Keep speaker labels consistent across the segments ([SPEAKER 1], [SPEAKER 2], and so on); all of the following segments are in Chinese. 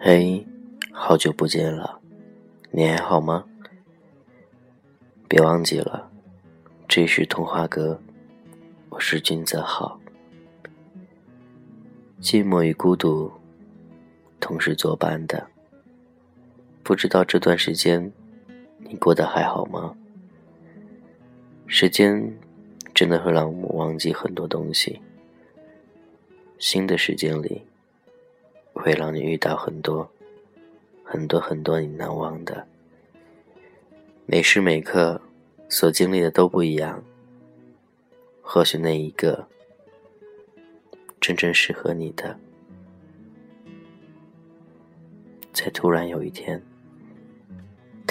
[SPEAKER 1] 嘿，好久不见了，你还好吗？别忘记了，这是童话歌，我是君泽浩。寂寞与孤独同时作伴的，不知道这段时间你过得还好吗？时间真的会让我们忘记很多东西，新的时间里。会让你遇到很多、很多、很多你难忘的。每时每刻所经历的都不一样，或许那一个真正适合你的，在突然有一天，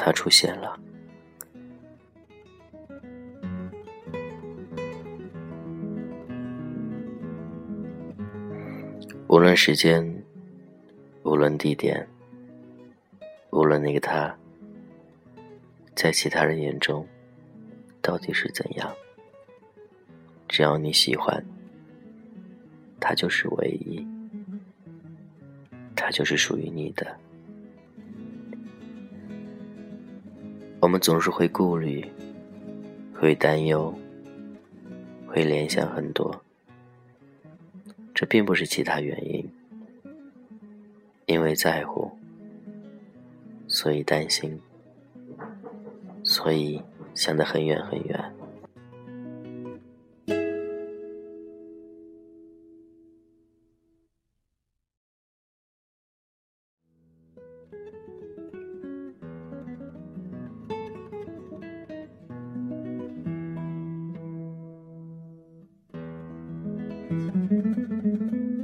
[SPEAKER 1] 他出现了。无论时间。无论地点，无论那个他，在其他人眼中到底是怎样，只要你喜欢，他就是唯一，他就是属于你的。我们总是会顾虑、会担忧、会联想很多，这并不是其他原因。因为在乎，所以担心，所以想得很远、很远。Thank you.